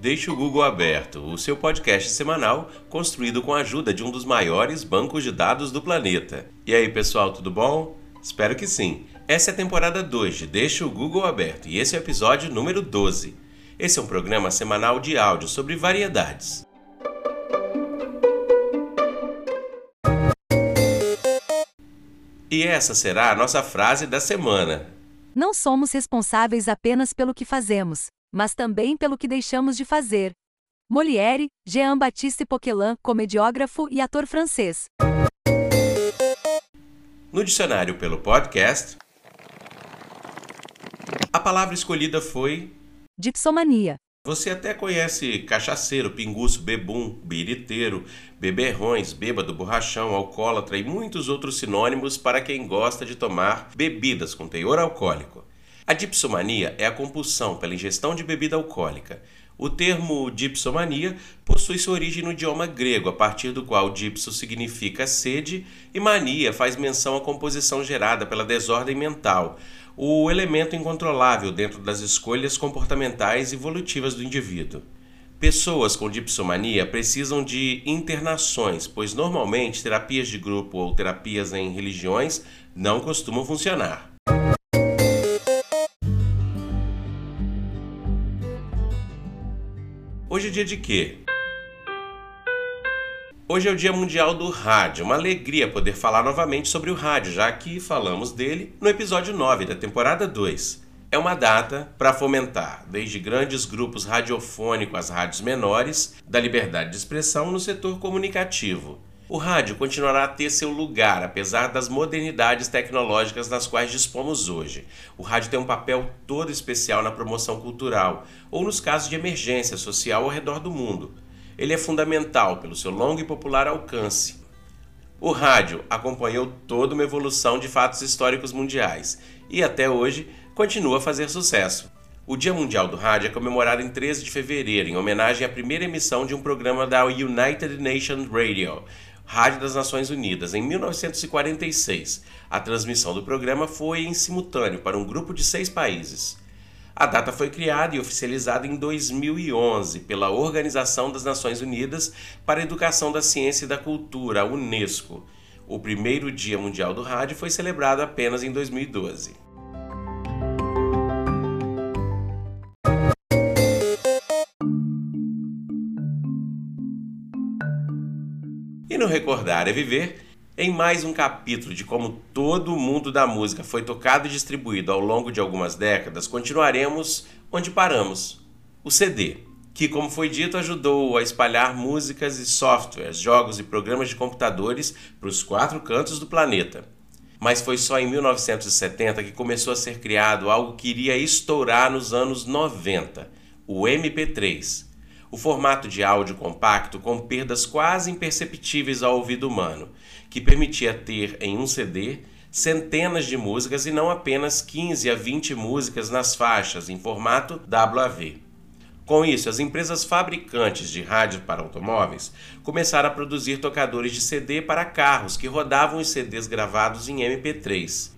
Deixe o Google aberto, o seu podcast semanal construído com a ajuda de um dos maiores bancos de dados do planeta. E aí, pessoal, tudo bom? Espero que sim. Essa é a temporada 2 de Deixe o Google aberto e esse é o episódio número 12. Esse é um programa semanal de áudio sobre variedades. E essa será a nossa frase da semana. Não somos responsáveis apenas pelo que fazemos, mas também pelo que deixamos de fazer. Molière, Jean-Baptiste Poquelin, comediógrafo e ator francês. No dicionário pelo podcast, a palavra escolhida foi Dipsomania. Você até conhece cachaceiro, pinguço, bebum, biriteiro, beberrões, bêbado, borrachão, alcoólatra e muitos outros sinônimos para quem gosta de tomar bebidas com teor alcoólico. A dipsomania é a compulsão pela ingestão de bebida alcoólica. O termo dipsomania possui sua origem no idioma grego, a partir do qual dipso significa sede e mania faz menção à composição gerada pela desordem mental, o elemento incontrolável dentro das escolhas comportamentais evolutivas do indivíduo. Pessoas com dipsomania precisam de internações, pois normalmente terapias de grupo ou terapias em religiões não costumam funcionar. Hoje é dia de quê? Hoje é o Dia Mundial do Rádio. Uma alegria poder falar novamente sobre o rádio, já que falamos dele no episódio 9 da temporada 2. É uma data para fomentar, desde grandes grupos radiofônicos às rádios menores, da liberdade de expressão no setor comunicativo. O rádio continuará a ter seu lugar, apesar das modernidades tecnológicas das quais dispomos hoje. O rádio tem um papel todo especial na promoção cultural ou nos casos de emergência social ao redor do mundo ele é fundamental pelo seu longo e popular alcance. O rádio acompanhou toda uma evolução de fatos históricos mundiais e até hoje continua a fazer sucesso. O Dia Mundial do Rádio é comemorado em 13 de fevereiro, em homenagem à primeira emissão de um programa da United Nations Radio, Rádio das Nações Unidas, em 1946. A transmissão do programa foi em simultâneo para um grupo de seis países. A data foi criada e oficializada em 2011 pela Organização das Nações Unidas para a Educação da Ciência e da Cultura, a Unesco. O primeiro Dia Mundial do Rádio foi celebrado apenas em 2012. Recordar é Viver, em mais um capítulo de como todo o mundo da música foi tocado e distribuído ao longo de algumas décadas, continuaremos onde paramos: o CD, que, como foi dito, ajudou a espalhar músicas e softwares, jogos e programas de computadores para os quatro cantos do planeta. Mas foi só em 1970 que começou a ser criado algo que iria estourar nos anos 90, o MP3 o formato de áudio compacto com perdas quase imperceptíveis ao ouvido humano, que permitia ter em um CD centenas de músicas e não apenas 15 a 20 músicas nas faixas em formato WAV. Com isso, as empresas fabricantes de rádio para automóveis começaram a produzir tocadores de CD para carros que rodavam os CDs gravados em MP3.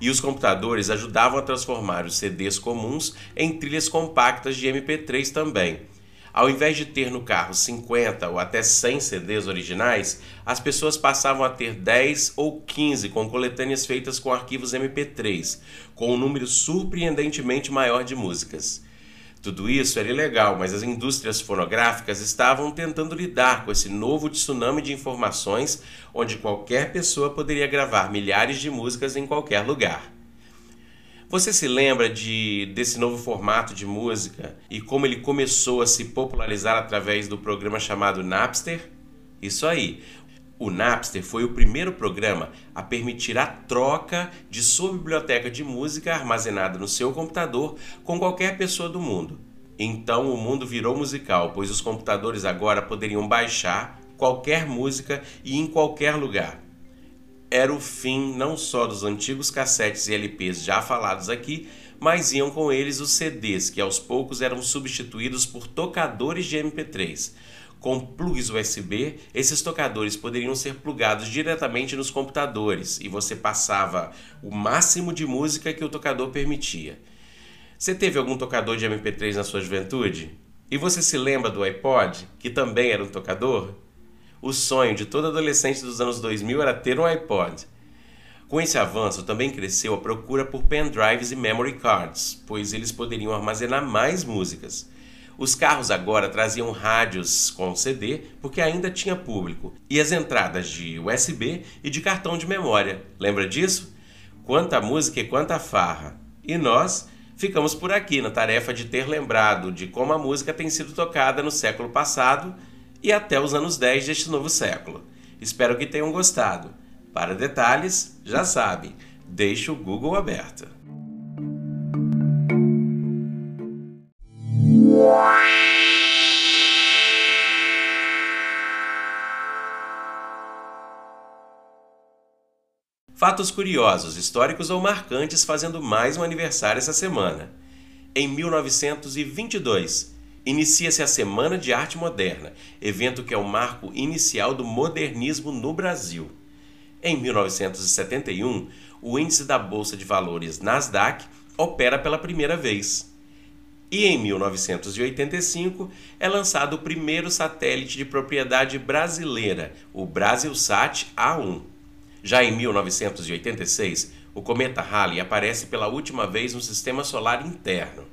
E os computadores ajudavam a transformar os CDs comuns em trilhas compactas de MP3 também, ao invés de ter no carro 50 ou até 100 CDs originais, as pessoas passavam a ter 10 ou 15 com coletâneas feitas com arquivos MP3, com um número surpreendentemente maior de músicas. Tudo isso era ilegal, mas as indústrias fonográficas estavam tentando lidar com esse novo tsunami de informações onde qualquer pessoa poderia gravar milhares de músicas em qualquer lugar. Você se lembra de desse novo formato de música e como ele começou a se popularizar através do programa chamado Napster? Isso aí. O Napster foi o primeiro programa a permitir a troca de sua biblioteca de música armazenada no seu computador com qualquer pessoa do mundo. Então o mundo virou musical, pois os computadores agora poderiam baixar qualquer música e em qualquer lugar era o fim não só dos antigos cassetes e LPs já falados aqui, mas iam com eles os CDs, que aos poucos eram substituídos por tocadores de MP3. Com plugs USB, esses tocadores poderiam ser plugados diretamente nos computadores e você passava o máximo de música que o tocador permitia. Você teve algum tocador de MP3 na sua juventude? E você se lembra do iPod, que também era um tocador? O sonho de todo adolescente dos anos 2000 era ter um iPod. Com esse avanço, também cresceu a procura por pendrives e memory cards, pois eles poderiam armazenar mais músicas. Os carros agora traziam rádios com CD porque ainda tinha público, e as entradas de USB e de cartão de memória. Lembra disso? Quanta música e quanta farra! E nós ficamos por aqui na tarefa de ter lembrado de como a música tem sido tocada no século passado e até os anos 10 deste novo século. Espero que tenham gostado. Para detalhes, já sabe, deixe o Google aberto. Fatos curiosos, históricos ou marcantes fazendo mais um aniversário essa semana. Em 1922, inicia-se a Semana de Arte Moderna, evento que é o marco inicial do modernismo no Brasil. Em 1971, o índice da Bolsa de Valores Nasdaq opera pela primeira vez. E em 1985 é lançado o primeiro satélite de propriedade brasileira, o Brasilsat A1. Já em 1986, o cometa Halley aparece pela última vez no sistema solar interno.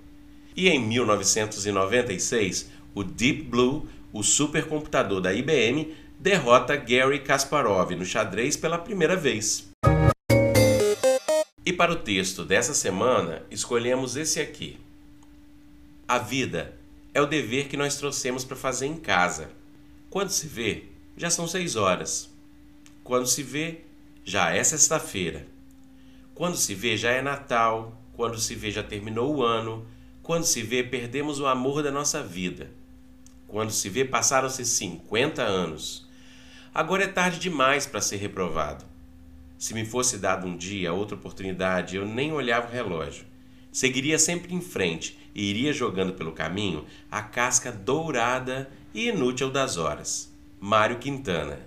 E em 1996, o Deep Blue, o supercomputador da IBM, derrota Gary Kasparov no xadrez pela primeira vez. E para o texto dessa semana, escolhemos esse aqui. A vida é o dever que nós trouxemos para fazer em casa. Quando se vê, já são seis horas. Quando se vê, já é sexta-feira. Quando se vê, já é Natal. Quando se vê, já terminou o ano. Quando se vê, perdemos o amor da nossa vida. Quando se vê, passaram-se 50 anos. Agora é tarde demais para ser reprovado. Se me fosse dado um dia outra oportunidade, eu nem olhava o relógio. Seguiria sempre em frente e iria jogando pelo caminho a casca dourada e inútil das horas. Mário Quintana.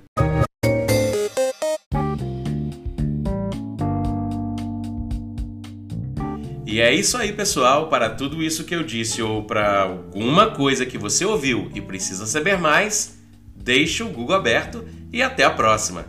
E é isso aí, pessoal. Para tudo isso que eu disse ou para alguma coisa que você ouviu e precisa saber mais, deixe o Google aberto e até a próxima.